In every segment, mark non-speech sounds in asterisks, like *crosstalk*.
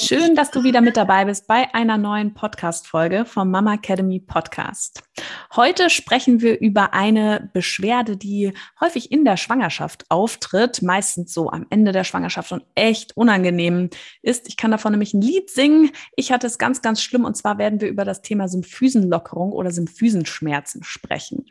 Schön, dass du wieder mit dabei bist bei einer neuen Podcast-Folge vom Mama Academy Podcast. Heute sprechen wir über eine Beschwerde, die häufig in der Schwangerschaft auftritt, meistens so am Ende der Schwangerschaft und echt unangenehm ist. Ich kann davon nämlich ein Lied singen. Ich hatte es ganz, ganz schlimm und zwar werden wir über das Thema Symphysenlockerung oder Symphysenschmerzen sprechen.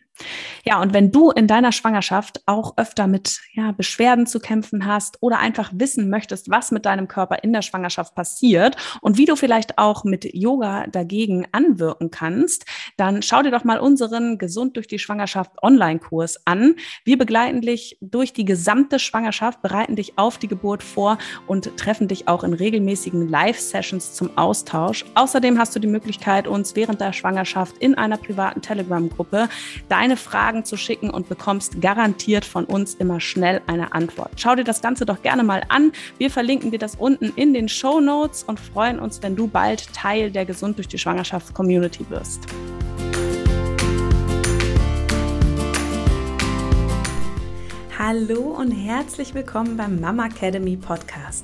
Ja, und wenn du in deiner Schwangerschaft auch öfter mit ja, Beschwerden zu kämpfen hast oder einfach wissen möchtest, was mit deinem Körper in der Schwangerschaft passiert und wie du vielleicht auch mit Yoga dagegen anwirken kannst, dann schau dir doch mal unseren Gesund durch die Schwangerschaft Online-Kurs an. Wir begleiten dich durch die gesamte Schwangerschaft, bereiten dich auf die Geburt vor und treffen dich auch in regelmäßigen Live-Sessions zum Austausch. Außerdem hast du die Möglichkeit, uns während der Schwangerschaft in einer privaten Telegram-Gruppe deine deine Fragen zu schicken und bekommst garantiert von uns immer schnell eine Antwort. Schau dir das Ganze doch gerne mal an. Wir verlinken dir das unten in den Show Notes und freuen uns, wenn du bald Teil der Gesund durch die Schwangerschaft Community wirst. Hallo und herzlich willkommen beim Mama Academy Podcast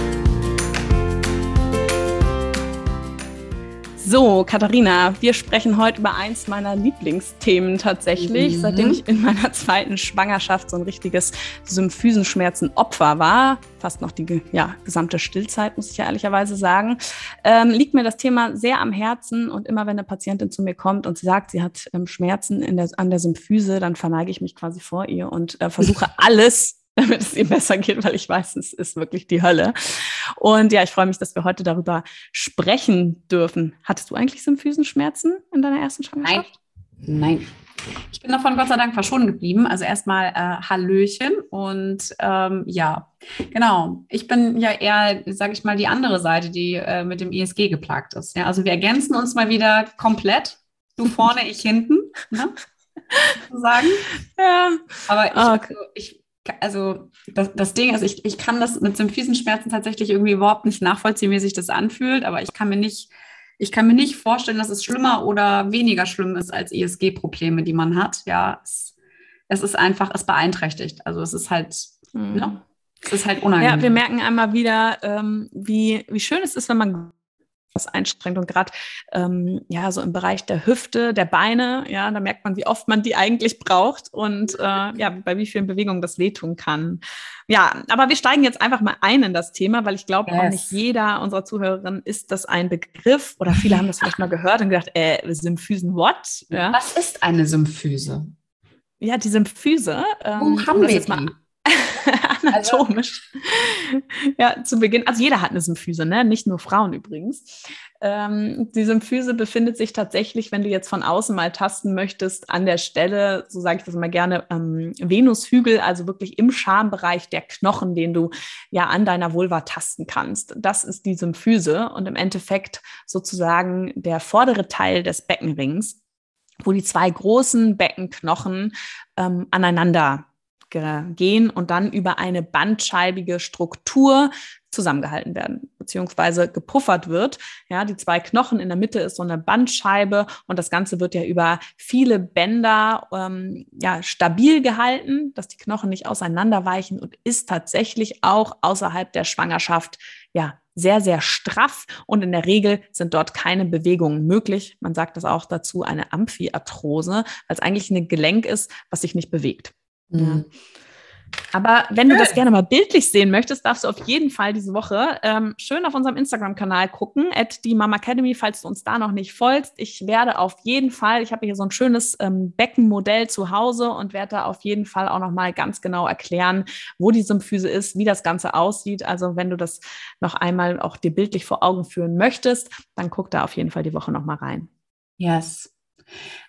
So, Katharina, wir sprechen heute über eins meiner Lieblingsthemen tatsächlich, mhm. seitdem ich in meiner zweiten Schwangerschaft so ein richtiges Symphysenschmerzen-Opfer war. Fast noch die ja, gesamte Stillzeit, muss ich ja ehrlicherweise sagen. Ähm, liegt mir das Thema sehr am Herzen und immer wenn eine Patientin zu mir kommt und sie sagt, sie hat ähm, Schmerzen der, an der Symphyse, dann verneige ich mich quasi vor ihr und äh, versuche *laughs* alles *laughs* damit es ihm besser geht, weil ich weiß, es ist wirklich die Hölle. Und ja, ich freue mich, dass wir heute darüber sprechen dürfen. Hattest du eigentlich Symphysenschmerzen in deiner ersten Schwangerschaft? Nein, nein. Ich bin davon Gott sei Dank verschont geblieben. Also erstmal äh, Hallöchen und ähm, ja, genau. Ich bin ja eher, sage ich mal, die andere Seite, die äh, mit dem ISG geplagt ist. Ja, also wir ergänzen uns mal wieder komplett. Du vorne, ich hinten. Ne? *laughs* sagen. Ja. Aber ich, ah, okay. also, ich also das, das Ding ist, ich, ich kann das mit Symphysenschmerzen tatsächlich irgendwie überhaupt nicht nachvollziehen, wie sich das anfühlt, aber ich kann mir nicht, ich kann mir nicht vorstellen, dass es schlimmer oder weniger schlimm ist als ESG-Probleme, die man hat. Ja, es, es, ist einfach, es beeinträchtigt. Also es ist halt, mhm. ne? Es ist halt unangenehm. Ja, wir merken einmal wieder, ähm, wie, wie schön es ist, wenn man was einschränkt. Und gerade ähm, ja, so im Bereich der Hüfte, der Beine, ja, da merkt man, wie oft man die eigentlich braucht und äh, ja, bei wie vielen Bewegungen das wehtun kann. Ja, aber wir steigen jetzt einfach mal ein in das Thema, weil ich glaube, yes. auch nicht jeder unserer Zuhörerinnen ist das ein Begriff oder viele haben das vielleicht mal gehört und gedacht, äh, Symphysen what? Ja. Was ist eine Symphyse? Ja, die Symphyse. Ähm, Wo haben wir jetzt mal *laughs* *laughs* anatomisch. Also, ja, zu Beginn, also jeder hat eine Symphyse, ne? nicht nur Frauen übrigens. Ähm, die Symphyse befindet sich tatsächlich, wenn du jetzt von außen mal tasten möchtest, an der Stelle, so sage ich das immer gerne, ähm, Venushügel, also wirklich im Schambereich der Knochen, den du ja an deiner Vulva tasten kannst. Das ist die Symphyse und im Endeffekt sozusagen der vordere Teil des Beckenrings wo die zwei großen Beckenknochen ähm, aneinander gehen und dann über eine bandscheibige Struktur zusammengehalten werden, beziehungsweise gepuffert wird. Ja, die zwei Knochen in der Mitte ist so eine Bandscheibe und das Ganze wird ja über viele Bänder ähm, ja, stabil gehalten, dass die Knochen nicht auseinanderweichen und ist tatsächlich auch außerhalb der Schwangerschaft ja sehr, sehr straff und in der Regel sind dort keine Bewegungen möglich. Man sagt das auch dazu eine Amphiarthrose, weil es eigentlich ein Gelenk ist, was sich nicht bewegt. Mhm. Aber wenn du das gerne mal bildlich sehen möchtest, darfst du auf jeden Fall diese Woche ähm, schön auf unserem Instagram-Kanal gucken, at die Mama Academy, falls du uns da noch nicht folgst. Ich werde auf jeden Fall, ich habe hier so ein schönes ähm, Beckenmodell zu Hause und werde da auf jeden Fall auch noch mal ganz genau erklären, wo die Symphyse ist, wie das Ganze aussieht. Also wenn du das noch einmal auch dir bildlich vor Augen führen möchtest, dann guck da auf jeden Fall die Woche noch mal rein. Yes.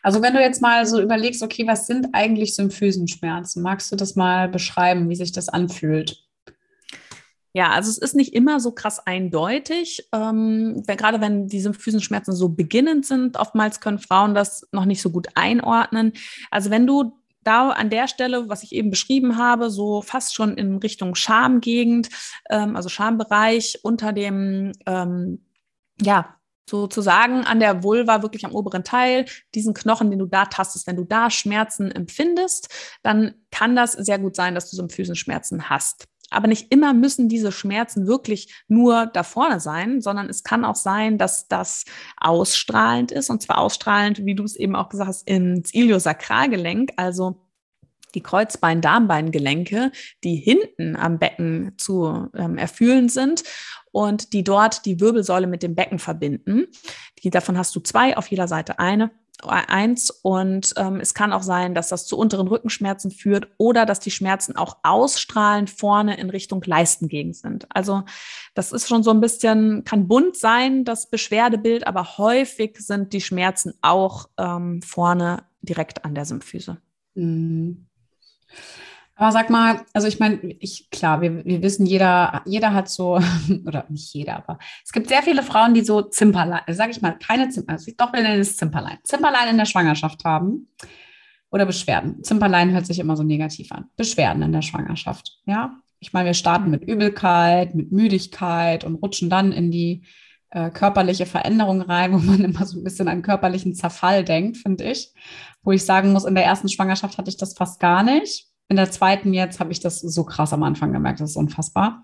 Also wenn du jetzt mal so überlegst, okay, was sind eigentlich Symphysenschmerzen? Magst du das mal beschreiben, wie sich das anfühlt? Ja, also es ist nicht immer so krass eindeutig. Ähm, wenn, gerade wenn diese Füßenschmerzen so beginnend sind, oftmals können Frauen das noch nicht so gut einordnen. Also wenn du da an der Stelle, was ich eben beschrieben habe, so fast schon in Richtung Schamgegend, ähm, also Schambereich unter dem, ähm, ja, sozusagen an der Vulva, wirklich am oberen Teil, diesen Knochen, den du da tastest, wenn du da Schmerzen empfindest, dann kann das sehr gut sein, dass du so Füßenschmerzen hast. Aber nicht immer müssen diese Schmerzen wirklich nur da vorne sein, sondern es kann auch sein, dass das ausstrahlend ist und zwar ausstrahlend, wie du es eben auch gesagt hast, ins Iliosakralgelenk, also die Kreuzbein-Darmbein-Gelenke, die hinten am Becken zu ähm, erfühlen sind und die dort die Wirbelsäule mit dem Becken verbinden. Die, davon hast du zwei, auf jeder Seite eine eins und ähm, es kann auch sein, dass das zu unteren Rückenschmerzen führt oder dass die Schmerzen auch ausstrahlend vorne in Richtung Leistengegend sind. Also das ist schon so ein bisschen, kann bunt sein, das Beschwerdebild, aber häufig sind die Schmerzen auch ähm, vorne direkt an der Symphyse. Mhm. Aber sag mal, also ich meine, ich, klar, wir, wir wissen, jeder, jeder hat so, *laughs* oder nicht jeder, aber es gibt sehr viele Frauen, die so Zimperlein, sage ich mal, keine Zimperlein, also doch, wir nennen es Zimperlein, Zimperlein in der Schwangerschaft haben oder Beschwerden. Zimperlein hört sich immer so negativ an. Beschwerden in der Schwangerschaft, ja. Ich meine, wir starten mit Übelkeit, mit Müdigkeit und rutschen dann in die äh, körperliche Veränderung rein, *laughs* wo man immer so ein bisschen an körperlichen Zerfall denkt, finde ich. Wo ich sagen muss, in der ersten Schwangerschaft hatte ich das fast gar nicht in der zweiten jetzt habe ich das so krass am Anfang gemerkt, das ist unfassbar.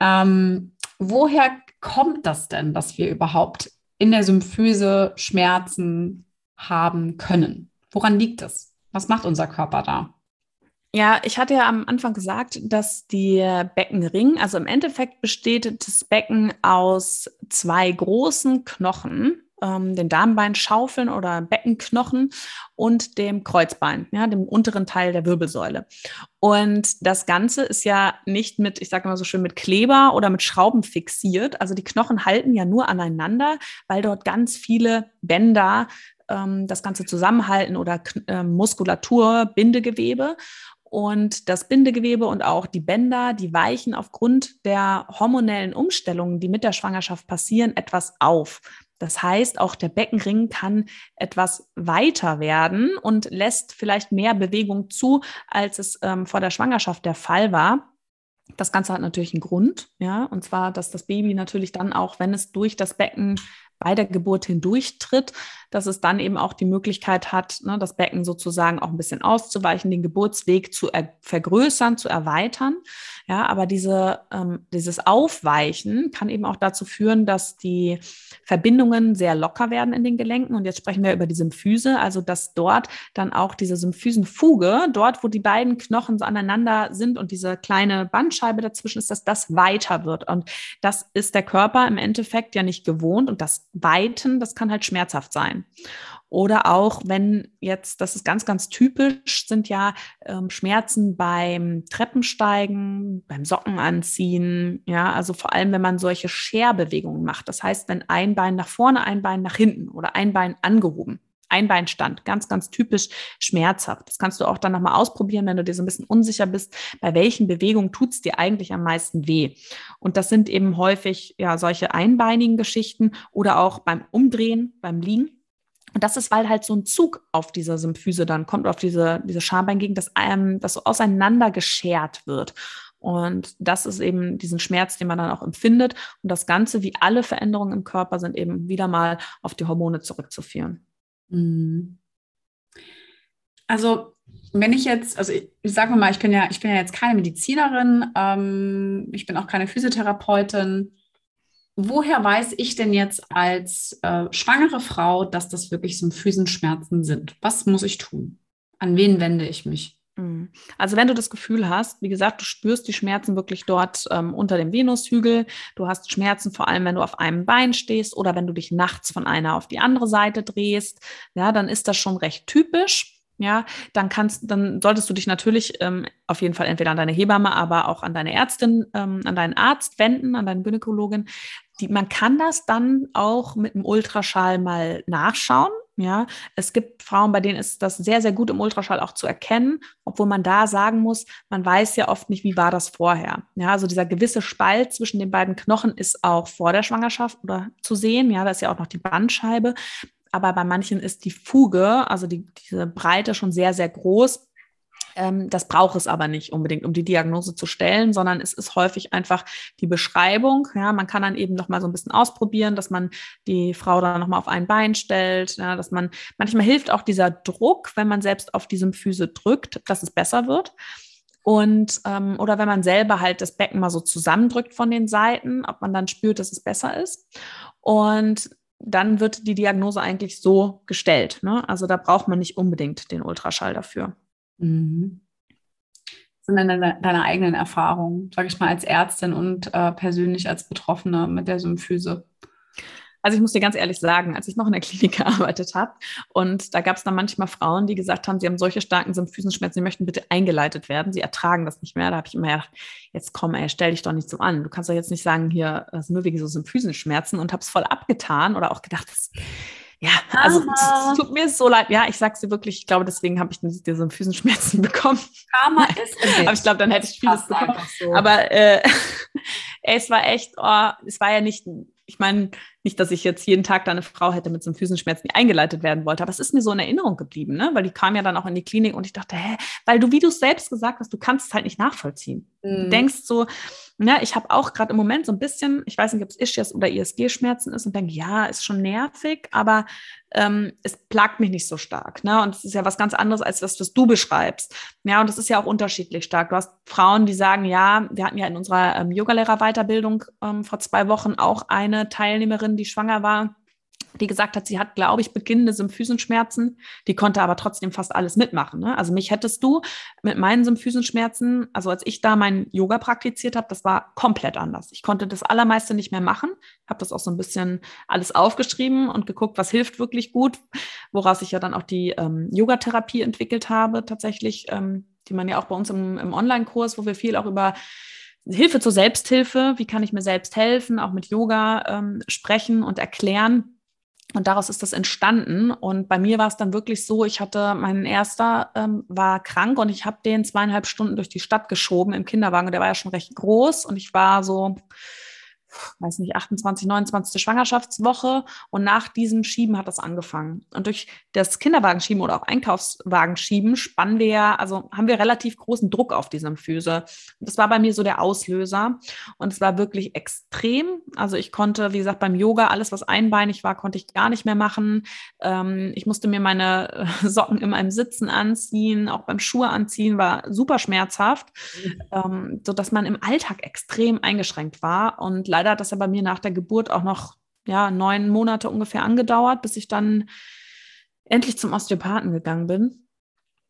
Ähm, woher kommt das denn, dass wir überhaupt in der Symphyse Schmerzen haben können? Woran liegt es? Was macht unser Körper da? Ja, ich hatte ja am Anfang gesagt, dass die Beckenring, also im Endeffekt besteht das Becken aus zwei großen Knochen, ähm, den Darmbeinschaufeln oder Beckenknochen und dem Kreuzbein, ja, dem unteren Teil der Wirbelsäule. Und das Ganze ist ja nicht mit, ich sage mal so schön, mit Kleber oder mit Schrauben fixiert. Also die Knochen halten ja nur aneinander, weil dort ganz viele Bänder ähm, das Ganze zusammenhalten oder äh, Muskulatur, Bindegewebe. Und das Bindegewebe und auch die Bänder, die weichen aufgrund der hormonellen Umstellungen, die mit der Schwangerschaft passieren, etwas auf. Das heißt, auch der Beckenring kann etwas weiter werden und lässt vielleicht mehr Bewegung zu, als es ähm, vor der Schwangerschaft der Fall war. Das Ganze hat natürlich einen Grund, ja, und zwar, dass das Baby natürlich dann auch, wenn es durch das Becken bei der Geburt hindurchtritt, dass es dann eben auch die Möglichkeit hat, ne, das Becken sozusagen auch ein bisschen auszuweichen, den Geburtsweg zu vergrößern, zu erweitern. Ja, aber diese, ähm, dieses Aufweichen kann eben auch dazu führen, dass die Verbindungen sehr locker werden in den Gelenken. Und jetzt sprechen wir über die Symphyse, also dass dort dann auch diese Symphysenfuge, dort, wo die beiden Knochen so aneinander sind und diese kleine Bandscheibe dazwischen ist, dass das weiter wird. Und das ist der Körper im Endeffekt ja nicht gewohnt. Und das Weiten, das kann halt schmerzhaft sein. Oder auch, wenn jetzt, das ist ganz, ganz typisch, sind ja ähm, Schmerzen beim Treppensteigen, beim Sockenanziehen, ja, also vor allem, wenn man solche Scherbewegungen macht. Das heißt, wenn ein Bein nach vorne, ein Bein nach hinten oder ein Bein angehoben. Einbeinstand, ganz, ganz typisch schmerzhaft. Das kannst du auch dann nochmal ausprobieren, wenn du dir so ein bisschen unsicher bist, bei welchen Bewegungen tut es dir eigentlich am meisten weh. Und das sind eben häufig ja solche einbeinigen Geschichten oder auch beim Umdrehen, beim Liegen. Und das ist, weil halt so ein Zug auf dieser Symphyse dann kommt, auf diese, diese Schambeingegend, dass, ähm, das so auseinander geschert wird. Und das ist eben diesen Schmerz, den man dann auch empfindet. Und das Ganze, wie alle Veränderungen im Körper, sind eben wieder mal auf die Hormone zurückzuführen. Mhm. Also, wenn ich jetzt, also ich, ich mal, ich bin ja, ich bin ja jetzt keine Medizinerin, ähm, ich bin auch keine Physiotherapeutin woher weiß ich denn jetzt als äh, schwangere Frau, dass das wirklich so Symphysenschmerzen sind? Was muss ich tun? An wen wende ich mich? Mhm. Also wenn du das Gefühl hast, wie gesagt, du spürst die Schmerzen wirklich dort ähm, unter dem Venushügel, du hast Schmerzen vor allem, wenn du auf einem Bein stehst oder wenn du dich nachts von einer auf die andere Seite drehst, ja, dann ist das schon recht typisch ja, dann kannst, dann solltest du dich natürlich ähm, auf jeden Fall entweder an deine Hebamme, aber auch an deine Ärztin, ähm, an deinen Arzt wenden, an deine Gynäkologin. Die, man kann das dann auch mit einem Ultraschall mal nachschauen. Ja, es gibt Frauen, bei denen ist das sehr, sehr gut im Ultraschall auch zu erkennen, obwohl man da sagen muss, man weiß ja oft nicht, wie war das vorher. Ja, also dieser gewisse Spalt zwischen den beiden Knochen ist auch vor der Schwangerschaft oder zu sehen. Ja, da ist ja auch noch die Bandscheibe. Aber bei manchen ist die Fuge, also die, diese Breite schon sehr, sehr groß. Ähm, das braucht es aber nicht unbedingt, um die Diagnose zu stellen, sondern es ist häufig einfach die Beschreibung. Ja, man kann dann eben noch mal so ein bisschen ausprobieren, dass man die Frau dann noch mal auf ein Bein stellt, ja, dass man manchmal hilft auch dieser Druck, wenn man selbst auf diesem Füße drückt, dass es besser wird. Und ähm, oder wenn man selber halt das Becken mal so zusammendrückt von den Seiten, ob man dann spürt, dass es besser ist. Und dann wird die Diagnose eigentlich so gestellt. Ne? Also da braucht man nicht unbedingt den Ultraschall dafür. Mhm. Denn deine, deine, eigenen Erfahrungen, sage ich mal, als Ärztin und äh, persönlich als Betroffene mit der Symphyse? Also ich muss dir ganz ehrlich sagen, als ich noch in der Klinik *laughs* gearbeitet habe und da gab es dann manchmal Frauen, die gesagt haben, sie haben solche starken Symphysenschmerzen, sie möchten bitte eingeleitet werden, sie ertragen das nicht mehr. Da habe ich immer gedacht, jetzt komm, ey, stell dich doch nicht so an. Du kannst doch jetzt nicht sagen, hier, das sind nur wegen so Symphysenschmerzen und habe es voll abgetan oder auch gedacht, das ja, also es tut mir so leid. Ja, ich sag's dir wirklich, ich glaube, deswegen habe ich diese Füßenschmerzen *laughs* bekommen. Karma ist Aber ich glaube, dann hätte ich vieles bekommen. So. Aber äh, *laughs* es war echt, oh, es war ja nicht, ich meine, nicht, dass ich jetzt jeden Tag da eine Frau hätte mit so einem Füßenschmerzen, die eingeleitet werden wollte, aber es ist mir so in Erinnerung geblieben, ne? weil die kam ja dann auch in die Klinik und ich dachte, hä, weil du, wie du es selbst gesagt hast, du kannst es halt nicht nachvollziehen. Mhm. Du denkst so, ja, ich habe auch gerade im Moment so ein bisschen, ich weiß nicht, ob es Ischias oder ISG-Schmerzen ist und denke, ja, ist schon nervig, aber ähm, es plagt mich nicht so stark. Ne? Und es ist ja was ganz anderes, als das, was du beschreibst. Ja, und es ist ja auch unterschiedlich stark. Du hast Frauen, die sagen, ja, wir hatten ja in unserer ähm, Yogalehrer-Weiterbildung ähm, vor zwei Wochen auch eine Teilnehmerin, die schwanger war die gesagt hat, sie hat, glaube ich, beginnende Symphysenschmerzen. Die konnte aber trotzdem fast alles mitmachen. Ne? Also mich hättest du mit meinen Symphysenschmerzen, also als ich da mein Yoga praktiziert habe, das war komplett anders. Ich konnte das allermeiste nicht mehr machen. Habe das auch so ein bisschen alles aufgeschrieben und geguckt, was hilft wirklich gut, woraus ich ja dann auch die ähm, Yogatherapie entwickelt habe, tatsächlich, ähm, die man ja auch bei uns im, im Online-Kurs, wo wir viel auch über Hilfe zur Selbsthilfe, wie kann ich mir selbst helfen, auch mit Yoga ähm, sprechen und erklären und daraus ist das entstanden. Und bei mir war es dann wirklich so, ich hatte, mein erster ähm, war krank und ich habe den zweieinhalb Stunden durch die Stadt geschoben im Kinderwagen. Der war ja schon recht groß und ich war so weiß nicht, 28, 29. Schwangerschaftswoche. Und nach diesem Schieben hat das angefangen. Und durch das Kinderwagenschieben oder auch Einkaufswagenschieben spannen wir ja, also haben wir relativ großen Druck auf diesem Füße. Und das war bei mir so der Auslöser. Und es war wirklich extrem. Also ich konnte, wie gesagt, beim Yoga alles, was einbeinig war, konnte ich gar nicht mehr machen. Ähm, ich musste mir meine *laughs* Socken immer im Sitzen anziehen, auch beim Schuhe anziehen, war super schmerzhaft, mhm. ähm, sodass man im Alltag extrem eingeschränkt war. Und leider leider hat das ja bei mir nach der Geburt auch noch ja, neun Monate ungefähr angedauert, bis ich dann endlich zum Osteopathen gegangen bin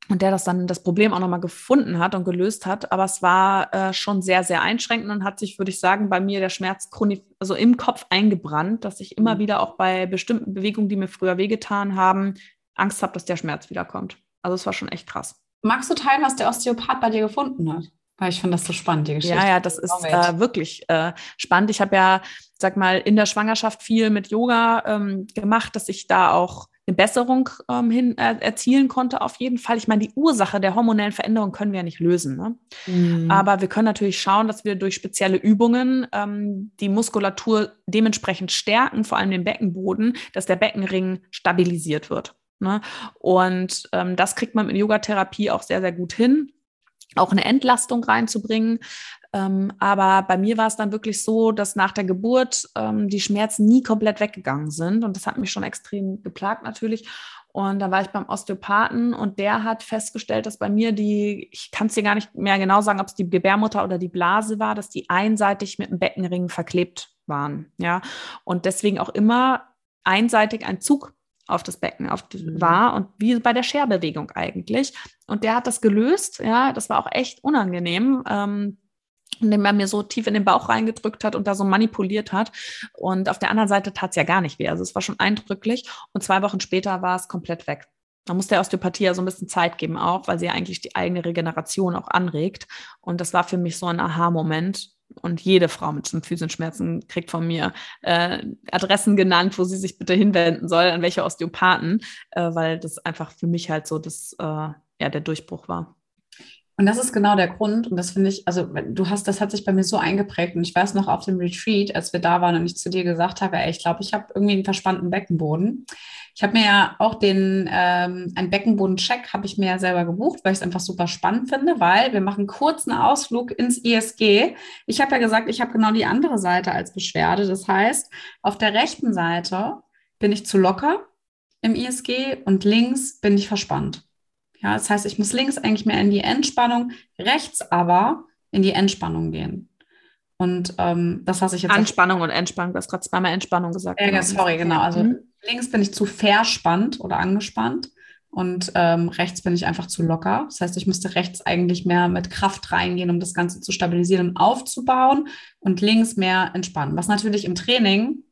und der das dann das Problem auch nochmal gefunden hat und gelöst hat. Aber es war äh, schon sehr, sehr einschränkend und hat sich, würde ich sagen, bei mir der Schmerz chronisch, also im Kopf eingebrannt, dass ich immer mhm. wieder auch bei bestimmten Bewegungen, die mir früher wehgetan haben, Angst habe, dass der Schmerz wiederkommt. Also es war schon echt krass. Magst du teilen, was der Osteopath bei dir gefunden hat? Weil ich finde das so spannend, die Geschichte. Ja, ja, das ist äh, wirklich äh, spannend. Ich habe ja, sag mal, in der Schwangerschaft viel mit Yoga ähm, gemacht, dass ich da auch eine Besserung ähm, hin äh, erzielen konnte, auf jeden Fall. Ich meine, die Ursache der hormonellen Veränderung können wir ja nicht lösen. Ne? Mhm. Aber wir können natürlich schauen, dass wir durch spezielle Übungen ähm, die Muskulatur dementsprechend stärken, vor allem den Beckenboden, dass der Beckenring stabilisiert wird. Ne? Und ähm, das kriegt man mit Yogatherapie auch sehr, sehr gut hin auch eine Entlastung reinzubringen. Ähm, aber bei mir war es dann wirklich so, dass nach der Geburt ähm, die Schmerzen nie komplett weggegangen sind. Und das hat mich schon extrem geplagt natürlich. Und da war ich beim Osteopathen und der hat festgestellt, dass bei mir die, ich kann es dir gar nicht mehr genau sagen, ob es die Gebärmutter oder die Blase war, dass die einseitig mit dem Beckenring verklebt waren. Ja. Und deswegen auch immer einseitig ein Zug auf das Becken auf, mhm. war und wie bei der Scherbewegung eigentlich. Und der hat das gelöst, ja, das war auch echt unangenehm. Ähm, indem er mir so tief in den Bauch reingedrückt hat und da so manipuliert hat. Und auf der anderen Seite tat es ja gar nicht weh. Also es war schon eindrücklich. Und zwei Wochen später war es komplett weg. Man muss der Osteopathie ja so ein bisschen Zeit geben auch, weil sie ja eigentlich die eigene Regeneration auch anregt. Und das war für mich so ein Aha-Moment, und jede Frau mit Symphysenschmerzen kriegt von mir äh, Adressen genannt, wo sie sich bitte hinwenden soll, an welche Osteopathen, äh, weil das einfach für mich halt so das, äh, ja, der Durchbruch war. Und das ist genau der Grund. Und das finde ich, also du hast, das hat sich bei mir so eingeprägt. Und ich weiß noch auf dem Retreat, als wir da waren und ich zu dir gesagt habe, ey, ich glaube, ich habe irgendwie einen verspannten Beckenboden. Ich habe mir ja auch den, ähm, einen Beckenbodencheck habe ich mir ja selber gebucht, weil ich es einfach super spannend finde, weil wir machen kurz einen Ausflug ins ISG. Ich habe ja gesagt, ich habe genau die andere Seite als Beschwerde. Das heißt, auf der rechten Seite bin ich zu locker im ISG und links bin ich verspannt. Ja, das heißt, ich muss links eigentlich mehr in die Entspannung, rechts aber in die Entspannung gehen. Und ähm, das, was ich jetzt. Anspannung und Entspannung, du hast gerade zweimal Entspannung gesagt. Äh, genau. Sorry, genau. Also mhm. links bin ich zu verspannt oder angespannt und ähm, rechts bin ich einfach zu locker. Das heißt, ich müsste rechts eigentlich mehr mit Kraft reingehen, um das Ganze zu stabilisieren und aufzubauen und links mehr entspannen. Was natürlich im Training,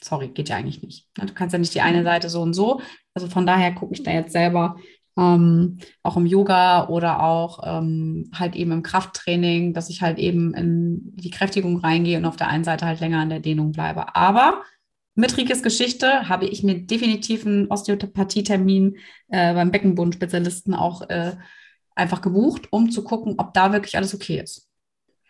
sorry, geht ja eigentlich nicht. Du kannst ja nicht die eine mhm. Seite so und so. Also von daher gucke ich da jetzt selber, ähm, auch im Yoga oder auch ähm, halt eben im Krafttraining, dass ich halt eben in die Kräftigung reingehe und auf der einen Seite halt länger an der Dehnung bleibe. Aber mit Rikes Geschichte habe ich mir definitiv einen Osteopathie-Termin äh, beim Beckenbodenspezialisten auch äh, einfach gebucht, um zu gucken, ob da wirklich alles okay ist.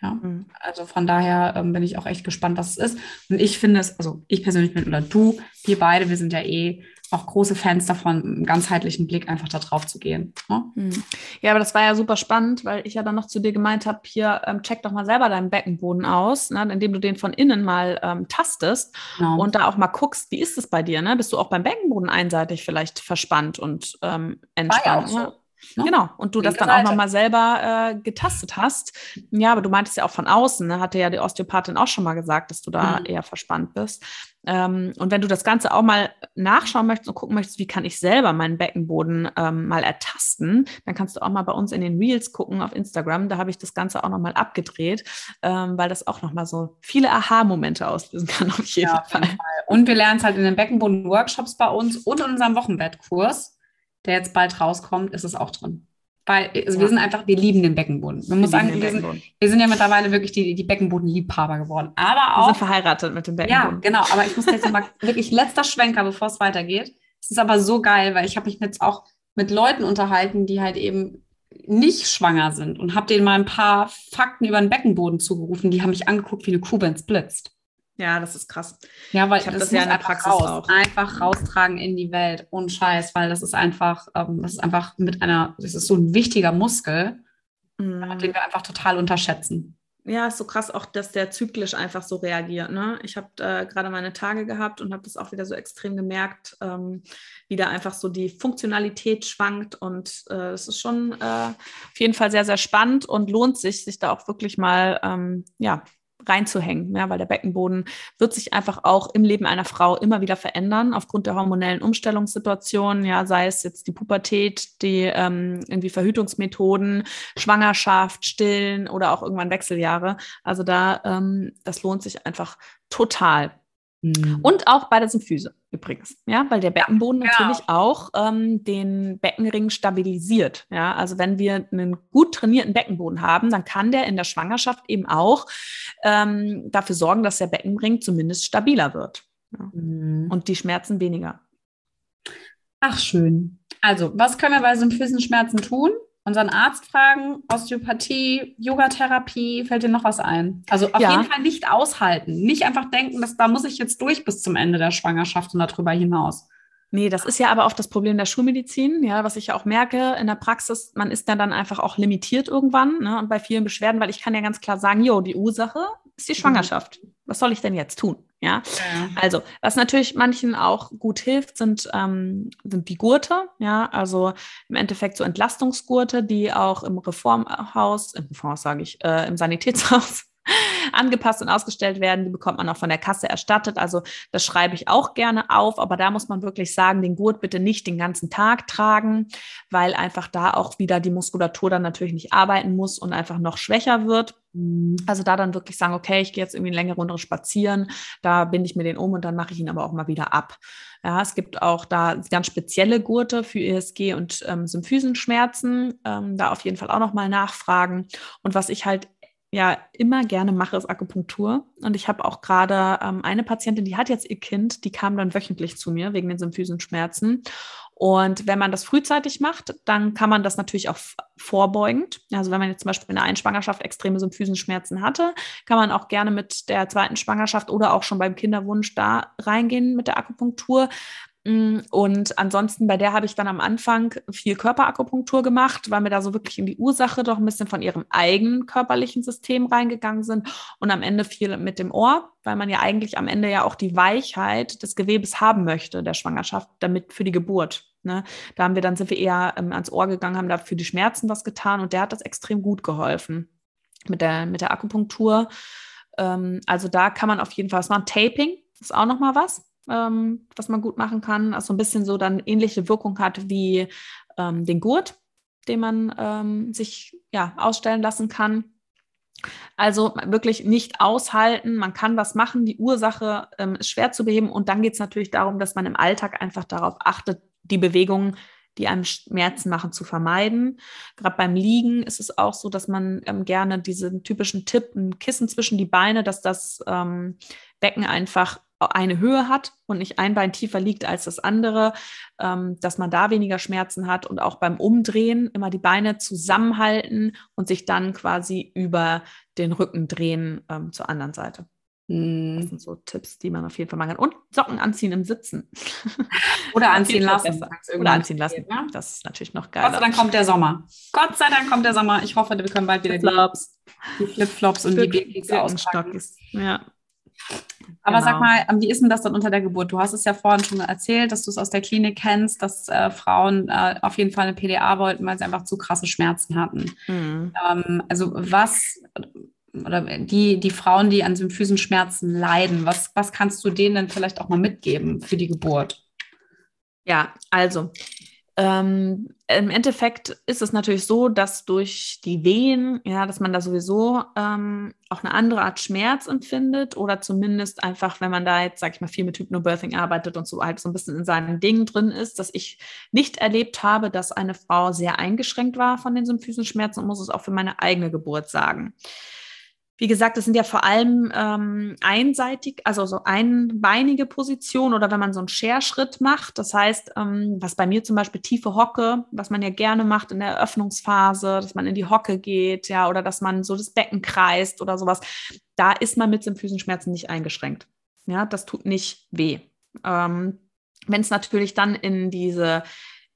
Ja, mhm. also von daher ähm, bin ich auch echt gespannt, was es ist. Und ich finde es, also ich persönlich bin oder du, wir beide, wir sind ja eh auch große Fans davon, einen ganzheitlichen Blick einfach da drauf zu gehen. Ne? Hm. Ja, aber das war ja super spannend, weil ich ja dann noch zu dir gemeint habe, hier ähm, check doch mal selber deinen Beckenboden aus, ne, indem du den von innen mal ähm, tastest genau. und da auch mal guckst, wie ist es bei dir? Ne? Bist du auch beim Beckenboden einseitig vielleicht verspannt und ähm, entspannt? War ja auch so. Ne? Genau, und du das dann auch nochmal selber äh, getastet hast. Ja, aber du meintest ja auch von außen, ne? hatte ja die Osteopathin auch schon mal gesagt, dass du da mhm. eher verspannt bist. Ähm, und wenn du das Ganze auch mal nachschauen möchtest und gucken möchtest, wie kann ich selber meinen Beckenboden ähm, mal ertasten, dann kannst du auch mal bei uns in den Reels gucken auf Instagram. Da habe ich das Ganze auch nochmal abgedreht, ähm, weil das auch nochmal so viele Aha-Momente auslösen kann auf jeden, ja, Fall. Fall. Und wir lernen es halt in den Beckenboden-Workshops bei uns und in unserem Wochenbettkurs der jetzt bald rauskommt, ist es auch drin. Weil also ja. wir sind einfach, wir lieben den Beckenboden. Man muss sagen, wir sind, wir sind, ja mittlerweile wirklich die, die Beckenbodenliebhaber geworden. Aber auch. Wir sind verheiratet mit dem Beckenboden. Ja, genau. Aber ich muss jetzt mal *laughs* wirklich letzter Schwenker, bevor es weitergeht. Es ist aber so geil, weil ich habe mich jetzt auch mit Leuten unterhalten, die halt eben nicht schwanger sind und habe denen mal ein paar Fakten über den Beckenboden zugerufen. Die haben mich angeguckt wie eine Kuh, wenn es blitzt. Ja, das ist krass. Ja, weil ich das, das ja in der Praxis raus, auch. Einfach raustragen in die Welt und Scheiß, weil das ist einfach, ähm, das ist einfach mit einer, das ist so ein wichtiger Muskel, mm. den wir einfach total unterschätzen. Ja, ist so krass auch, dass der zyklisch einfach so reagiert. Ne? Ich habe äh, gerade meine Tage gehabt und habe das auch wieder so extrem gemerkt, ähm, wie da einfach so die Funktionalität schwankt. Und äh, es ist schon äh, auf jeden Fall sehr, sehr spannend und lohnt sich, sich da auch wirklich mal ähm, ja, reinzuhängen, ja, weil der Beckenboden wird sich einfach auch im Leben einer Frau immer wieder verändern aufgrund der hormonellen Umstellungssituation, ja, sei es jetzt die Pubertät, die ähm, irgendwie Verhütungsmethoden, Schwangerschaft, Stillen oder auch irgendwann Wechseljahre. Also da, ähm, das lohnt sich einfach total. Mhm. Und auch bei der Symphyse übrigens, ja, weil der Beckenboden ja, natürlich auch ähm, den Beckenring stabilisiert. Ja, also wenn wir einen gut trainierten Beckenboden haben, dann kann der in der Schwangerschaft eben auch ähm, dafür sorgen, dass der Beckenring zumindest stabiler wird ja. mhm. und die Schmerzen weniger. Ach schön. Also, was können wir bei Symphysenschmerzen tun? Unseren Arzt fragen, Osteopathie, Yogatherapie, fällt dir noch was ein? Also auf ja. jeden Fall nicht aushalten. Nicht einfach denken, dass da muss ich jetzt durch bis zum Ende der Schwangerschaft und darüber hinaus. Nee, das ist ja aber auch das Problem der Schulmedizin, ja, was ich ja auch merke in der Praxis, man ist dann, dann einfach auch limitiert irgendwann, ne, und bei vielen Beschwerden, weil ich kann ja ganz klar sagen, jo, die Ursache ist die mhm. Schwangerschaft. Was soll ich denn jetzt tun? Ja? ja? also was natürlich manchen auch gut hilft, sind, ähm, sind die Gurte, ja, also im Endeffekt so Entlastungsgurte, die auch im Reformhaus, im Reformhaus sage ich, äh, im Sanitätshaus angepasst und ausgestellt werden. Die bekommt man auch von der Kasse erstattet. Also das schreibe ich auch gerne auf. Aber da muss man wirklich sagen, den Gurt bitte nicht den ganzen Tag tragen, weil einfach da auch wieder die Muskulatur dann natürlich nicht arbeiten muss und einfach noch schwächer wird. Also da dann wirklich sagen, okay, ich gehe jetzt irgendwie eine längere Runde spazieren, da binde ich mir den um und dann mache ich ihn aber auch mal wieder ab. Ja, es gibt auch da ganz spezielle Gurte für ESG und ähm, Symphysenschmerzen. Ähm, da auf jeden Fall auch nochmal nachfragen. Und was ich halt ja immer gerne mache, ist Akupunktur. Und ich habe auch gerade ähm, eine Patientin, die hat jetzt ihr Kind, die kam dann wöchentlich zu mir wegen den Symphysenschmerzen. Und wenn man das frühzeitig macht, dann kann man das natürlich auch vorbeugend. Also wenn man jetzt zum Beispiel in der einen Schwangerschaft extreme Symphysenschmerzen hatte, kann man auch gerne mit der zweiten Schwangerschaft oder auch schon beim Kinderwunsch da reingehen mit der Akupunktur. Mm, und ansonsten, bei der habe ich dann am Anfang viel Körperakupunktur gemacht, weil wir da so wirklich in die Ursache doch ein bisschen von ihrem eigenen körperlichen System reingegangen sind und am Ende viel mit dem Ohr, weil man ja eigentlich am Ende ja auch die Weichheit des Gewebes haben möchte der Schwangerschaft, damit für die Geburt. Ne? Da haben wir dann sind wir eher ähm, ans Ohr gegangen, haben da für die Schmerzen was getan und der hat das extrem gut geholfen mit der, mit der Akupunktur. Ähm, also da kann man auf jeden Fall was machen. Taping ist auch noch mal was ähm, was man gut machen kann. Also ein bisschen so dann ähnliche Wirkung hat wie ähm, den Gurt, den man ähm, sich ja, ausstellen lassen kann. Also wirklich nicht aushalten, man kann was machen, die Ursache ähm, ist schwer zu beheben und dann geht es natürlich darum, dass man im Alltag einfach darauf achtet, die Bewegungen die einem Schmerzen machen, zu vermeiden. Gerade beim Liegen ist es auch so, dass man ähm, gerne diesen typischen Tipp, ein Kissen zwischen die Beine, dass das ähm, Becken einfach eine Höhe hat und nicht ein Bein tiefer liegt als das andere, ähm, dass man da weniger Schmerzen hat und auch beim Umdrehen immer die Beine zusammenhalten und sich dann quasi über den Rücken drehen ähm, zur anderen Seite. Mm. Das sind so Tipps, die man auf jeden Fall machen kann. Und Socken anziehen im Sitzen. *laughs* Oder anziehen lassen. Oder anziehen lassen. Geht, ne? Das ist natürlich noch geil. Gott sei Dank kommt der Sommer. Gott sei Dank kommt der Sommer. Ich hoffe, wir können bald wieder Flip-Flops. die Flipflops und die Babys auspacken. Ja. Aber genau. sag mal, ähm, wie ist denn das dann unter der Geburt? Du hast es ja vorhin schon erzählt, dass du es aus der Klinik kennst, dass äh, Frauen äh, auf jeden Fall eine PDA wollten, weil sie einfach zu krasse Schmerzen hatten. Mhm. Ähm, also was oder die, die Frauen, die an Symphysenschmerzen leiden, was, was kannst du denen denn vielleicht auch mal mitgeben für die Geburt? Ja, also ähm, Im Endeffekt ist es natürlich so, dass durch die Wehen, ja, dass man da sowieso ähm, auch eine andere Art Schmerz empfindet oder zumindest einfach, wenn man da jetzt, sag ich mal, viel mit Hypnobirthing arbeitet und so halt so ein bisschen in seinen Dingen drin ist, dass ich nicht erlebt habe, dass eine Frau sehr eingeschränkt war von den Symphysenschmerzen und muss es auch für meine eigene Geburt sagen. Wie gesagt, das sind ja vor allem ähm, einseitig, also so einbeinige Positionen oder wenn man so einen Scherschritt macht. Das heißt, ähm, was bei mir zum Beispiel tiefe Hocke, was man ja gerne macht in der Eröffnungsphase, dass man in die Hocke geht, ja, oder dass man so das Becken kreist oder sowas. Da ist man mit Symphysenschmerzen nicht eingeschränkt. Ja, das tut nicht weh. Ähm, wenn es natürlich dann in diese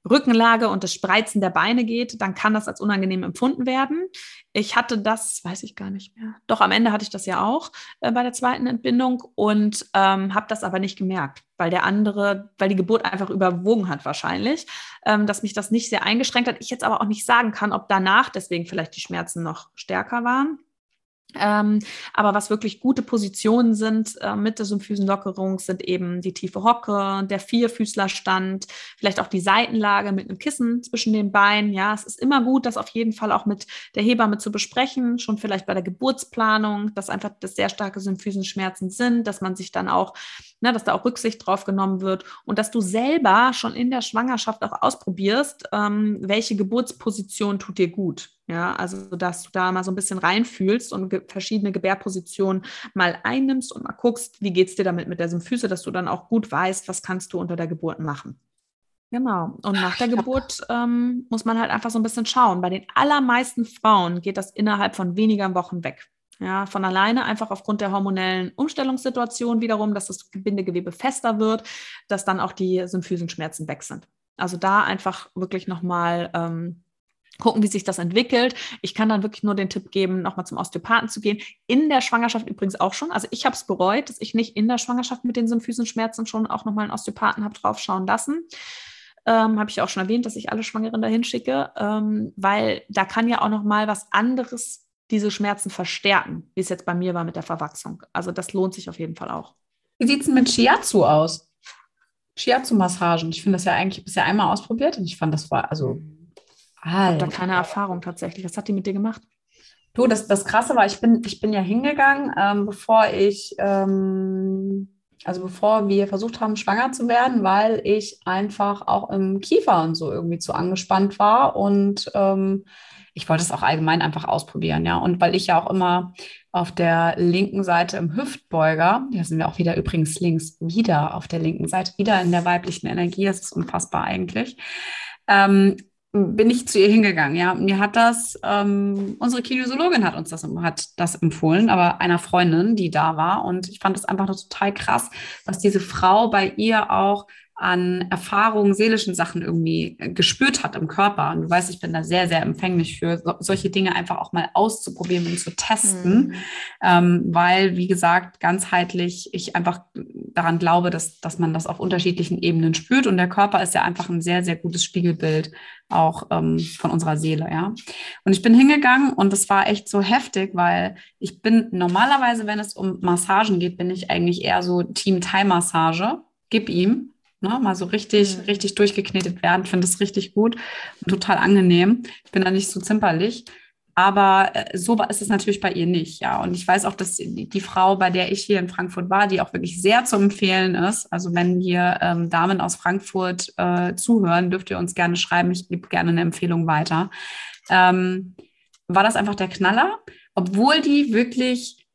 Rückenlage und das Spreizen der Beine geht, dann kann das als unangenehm empfunden werden. Ich hatte das, weiß ich gar nicht mehr. Doch am Ende hatte ich das ja auch äh, bei der zweiten Entbindung und ähm, habe das aber nicht gemerkt, weil der andere, weil die Geburt einfach überwogen hat wahrscheinlich, ähm, dass mich das nicht sehr eingeschränkt hat. Ich jetzt aber auch nicht sagen kann, ob danach deswegen vielleicht die Schmerzen noch stärker waren. Ähm, aber was wirklich gute Positionen sind äh, mit der Symphysenlockerung, sind eben die tiefe Hocke, der Vierfüßlerstand, vielleicht auch die Seitenlage mit einem Kissen zwischen den Beinen. Ja, es ist immer gut, das auf jeden Fall auch mit der Hebamme zu besprechen, schon vielleicht bei der Geburtsplanung, dass einfach das sehr starke Symphysenschmerzen sind, dass man sich dann auch, ne, dass da auch Rücksicht drauf genommen wird und dass du selber schon in der Schwangerschaft auch ausprobierst, ähm, welche Geburtsposition tut dir gut. Ja, also dass du da mal so ein bisschen reinfühlst und ge verschiedene Gebärpositionen mal einnimmst und mal guckst, wie geht es dir damit mit der Symphyse, dass du dann auch gut weißt, was kannst du unter der Geburt machen. Genau. Und nach der Geburt ähm, muss man halt einfach so ein bisschen schauen. Bei den allermeisten Frauen geht das innerhalb von weniger Wochen weg. Ja, von alleine einfach aufgrund der hormonellen Umstellungssituation wiederum, dass das Bindegewebe fester wird, dass dann auch die Symphysenschmerzen weg sind. Also da einfach wirklich nochmal ähm, gucken, wie sich das entwickelt. Ich kann dann wirklich nur den Tipp geben, nochmal zum Osteopathen zu gehen. In der Schwangerschaft übrigens auch schon. Also ich habe es bereut, dass ich nicht in der Schwangerschaft mit den Symphysenschmerzen schon auch nochmal einen Osteopathen habe draufschauen lassen. Ähm, habe ich auch schon erwähnt, dass ich alle Schwangeren dahin schicke, ähm, weil da kann ja auch nochmal was anderes diese Schmerzen verstärken, wie es jetzt bei mir war mit der Verwachsung. Also das lohnt sich auf jeden Fall auch. Wie sieht es mit Shiatsu aus? Shiatsu-Massagen. Ich finde das ja eigentlich bisher einmal ausprobiert und ich fand, das war also ich habe da keine Erfahrung tatsächlich. Was hat die mit dir gemacht? Du, das, das Krasse war, ich bin, ich bin ja hingegangen, ähm, bevor ich ähm, Also bevor wir versucht haben, schwanger zu werden, weil ich einfach auch im Kiefer und so irgendwie zu angespannt war und ähm, ich wollte es auch allgemein einfach ausprobieren, ja. Und weil ich ja auch immer auf der linken Seite im Hüftbeuger, da sind wir auch wieder übrigens links, wieder auf der linken Seite, wieder in der weiblichen Energie, das ist unfassbar eigentlich, ähm, bin ich zu ihr hingegangen. Ja, mir hat das, ähm, unsere Kinesiologin hat uns das, hat das empfohlen, aber einer Freundin, die da war. Und ich fand das einfach total krass, was diese Frau bei ihr auch an Erfahrungen, seelischen Sachen irgendwie äh, gespürt hat im Körper. Und du weißt, ich bin da sehr, sehr empfänglich für, so, solche Dinge einfach auch mal auszuprobieren und zu testen, mhm. ähm, weil, wie gesagt, ganzheitlich ich einfach daran glaube, dass, dass man das auf unterschiedlichen Ebenen spürt. Und der Körper ist ja einfach ein sehr, sehr gutes Spiegelbild auch ähm, von unserer Seele, ja. Und ich bin hingegangen und das war echt so heftig, weil ich bin normalerweise, wenn es um Massagen geht, bin ich eigentlich eher so Team-Thai-Massage. Gib ihm, Ne? Mal so richtig, mhm. richtig durchgeknetet werden. Finde es richtig gut und total angenehm. Ich bin da nicht so zimperlich. Aber äh, so ist es natürlich bei ihr nicht, ja. Und ich weiß auch, dass die, die, Frau, bei der ich hier in Frankfurt war, die auch wirklich sehr zu empfehlen ist. Also wenn hier ähm, Damen aus Frankfurt äh, zuhören, dürft ihr uns gerne schreiben. Ich gebe gerne eine Empfehlung weiter. Ähm, war das einfach der Knaller, obwohl die wirklich,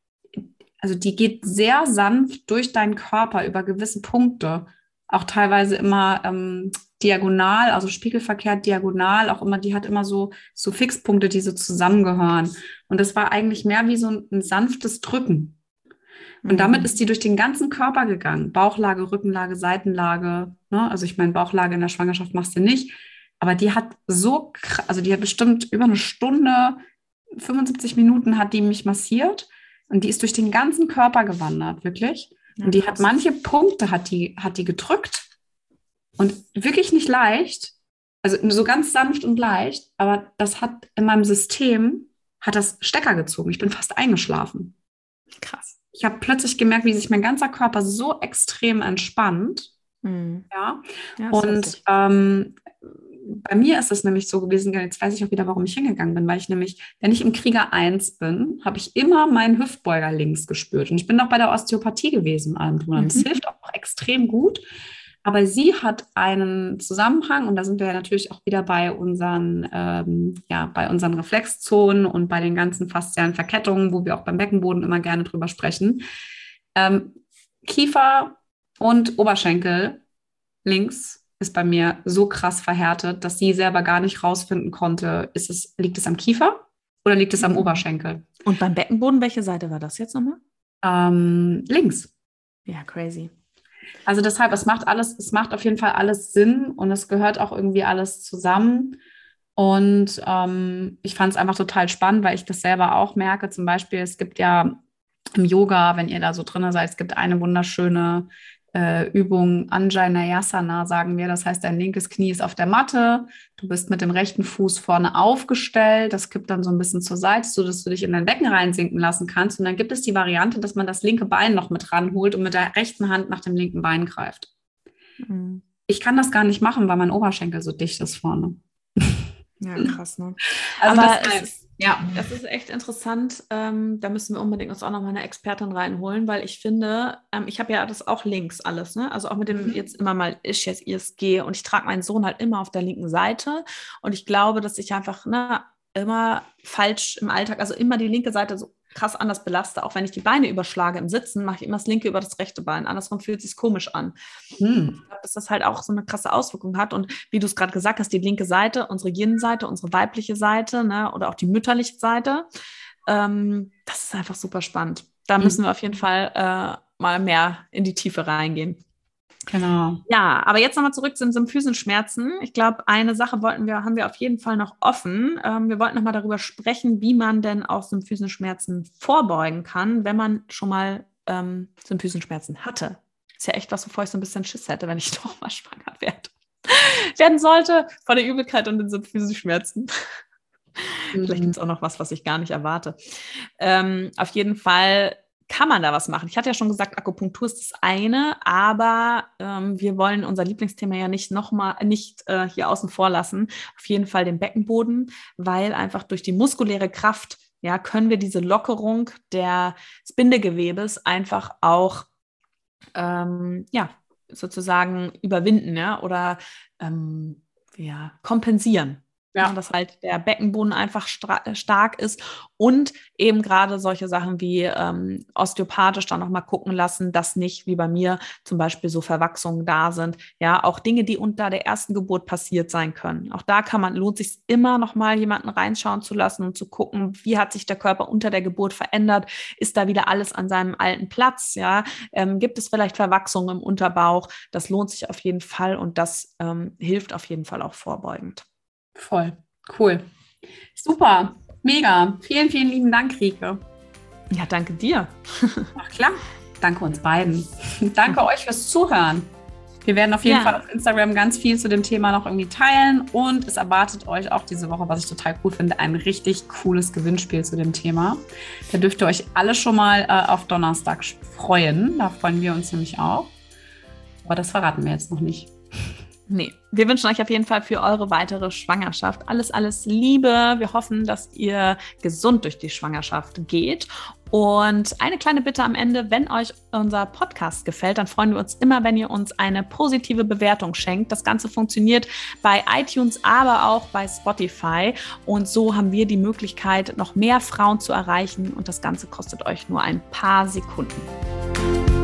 also die geht sehr sanft durch deinen Körper über gewisse Punkte auch teilweise immer ähm, diagonal, also spiegelverkehrt diagonal, auch immer, die hat immer so, so Fixpunkte, die so zusammengehören. Und das war eigentlich mehr wie so ein, ein sanftes Drücken. Und mhm. damit ist die durch den ganzen Körper gegangen. Bauchlage, Rückenlage, Seitenlage. Ne? Also ich meine, Bauchlage in der Schwangerschaft machst du nicht. Aber die hat so, also die hat bestimmt über eine Stunde, 75 Minuten hat die mich massiert. Und die ist durch den ganzen Körper gewandert, wirklich. Und die hat manche Punkte hat die, hat die gedrückt und wirklich nicht leicht, also so ganz sanft und leicht, aber das hat in meinem System, hat das Stecker gezogen. Ich bin fast eingeschlafen. Krass. Ich habe plötzlich gemerkt, wie sich mein ganzer Körper so extrem entspannt. Mhm. Ja. ja und ähm, bei mir ist es nämlich so gewesen, jetzt weiß ich auch wieder, warum ich hingegangen bin, weil ich nämlich, wenn ich im Krieger 1 bin, habe ich immer meinen Hüftbeuger links gespürt. Und ich bin auch bei der Osteopathie gewesen, allem tun. Das mhm. hilft auch extrem gut. Aber sie hat einen Zusammenhang, und da sind wir ja natürlich auch wieder bei unseren, ähm, ja, bei unseren Reflexzonen und bei den ganzen faszialen Verkettungen, wo wir auch beim Beckenboden immer gerne drüber sprechen. Ähm, Kiefer und Oberschenkel links ist bei mir so krass verhärtet, dass sie selber gar nicht rausfinden konnte, ist es, liegt es am Kiefer oder liegt es am mhm. Oberschenkel? Und beim Beckenboden, welche Seite war das jetzt nochmal? Ähm, links. Ja, crazy. Also deshalb, es macht alles, es macht auf jeden Fall alles Sinn und es gehört auch irgendwie alles zusammen. Und ähm, ich fand es einfach total spannend, weil ich das selber auch merke. Zum Beispiel, es gibt ja im Yoga, wenn ihr da so drin seid, es gibt eine wunderschöne äh, Übung Anjanayasana, sagen wir. Das heißt, dein linkes Knie ist auf der Matte, du bist mit dem rechten Fuß vorne aufgestellt, das kippt dann so ein bisschen zur Seite, sodass du dich in dein Becken reinsinken lassen kannst. Und dann gibt es die Variante, dass man das linke Bein noch mit ranholt und mit der rechten Hand nach dem linken Bein greift. Mhm. Ich kann das gar nicht machen, weil mein Oberschenkel so dicht ist vorne. Ja, krass, ne? *laughs* Also Aber das heißt, ja, das ist echt interessant. Ähm, da müssen wir unbedingt uns auch noch mal eine Expertin reinholen, weil ich finde, ähm, ich habe ja das auch links alles, ne? Also auch mit dem mhm. jetzt immer mal ist jetzt ISG und ich trage meinen Sohn halt immer auf der linken Seite und ich glaube, dass ich einfach ne, immer falsch im Alltag, also immer die linke Seite so krass anders belaste. Auch wenn ich die Beine überschlage im Sitzen, mache ich immer das linke über das rechte Bein. Andersrum fühlt es sich komisch an. Hm. Ich glaube, dass das halt auch so eine krasse Auswirkung hat. Und wie du es gerade gesagt hast, die linke Seite, unsere Yin-Seite, unsere weibliche Seite ne, oder auch die mütterliche Seite, ähm, das ist einfach super spannend. Da hm. müssen wir auf jeden Fall äh, mal mehr in die Tiefe reingehen. Genau. Ja, aber jetzt nochmal zurück zu den Symphysenschmerzen. Ich glaube, eine Sache wollten wir, haben wir auf jeden Fall noch offen. Ähm, wir wollten nochmal darüber sprechen, wie man denn auch Symphysenschmerzen vorbeugen kann, wenn man schon mal ähm, Symphysenschmerzen hatte. Ist ja echt was, wovor ich so ein bisschen Schiss hätte, wenn ich *laughs* doch mal schwanger werde. werden sollte vor der Übelkeit und den Symphysenschmerzen. Mhm. Vielleicht gibt es auch noch was, was ich gar nicht erwarte. Ähm, auf jeden Fall kann man da was machen? Ich hatte ja schon gesagt, Akupunktur ist das eine, aber ähm, wir wollen unser Lieblingsthema ja nicht nochmal, nicht äh, hier außen vor lassen. Auf jeden Fall den Beckenboden, weil einfach durch die muskuläre Kraft, ja, können wir diese Lockerung des Bindegewebes einfach auch ähm, ja, sozusagen überwinden ja, oder ähm, ja, kompensieren. Ja. Dass halt der Beckenboden einfach stark ist und eben gerade solche Sachen wie ähm, osteopathisch dann nochmal gucken lassen, dass nicht wie bei mir zum Beispiel so Verwachsungen da sind. Ja, auch Dinge, die unter der ersten Geburt passiert sein können. Auch da kann man, lohnt sich immer nochmal jemanden reinschauen zu lassen und zu gucken, wie hat sich der Körper unter der Geburt verändert? Ist da wieder alles an seinem alten Platz? Ja, ähm, gibt es vielleicht Verwachsungen im Unterbauch? Das lohnt sich auf jeden Fall und das ähm, hilft auf jeden Fall auch vorbeugend. Voll. Cool. Super. Mega. Vielen, vielen lieben Dank, Rike. Ja, danke dir. Ach klar. Danke uns beiden. danke euch fürs Zuhören. Wir werden auf jeden ja. Fall auf Instagram ganz viel zu dem Thema noch irgendwie teilen und es erwartet euch auch diese Woche, was ich total cool finde, ein richtig cooles Gewinnspiel zu dem Thema. Da dürft ihr euch alle schon mal äh, auf Donnerstag freuen. Da freuen wir uns nämlich auch. Aber das verraten wir jetzt noch nicht. Nee, wir wünschen euch auf jeden Fall für eure weitere Schwangerschaft alles, alles Liebe. Wir hoffen, dass ihr gesund durch die Schwangerschaft geht. Und eine kleine Bitte am Ende, wenn euch unser Podcast gefällt, dann freuen wir uns immer, wenn ihr uns eine positive Bewertung schenkt. Das Ganze funktioniert bei iTunes, aber auch bei Spotify. Und so haben wir die Möglichkeit, noch mehr Frauen zu erreichen. Und das Ganze kostet euch nur ein paar Sekunden.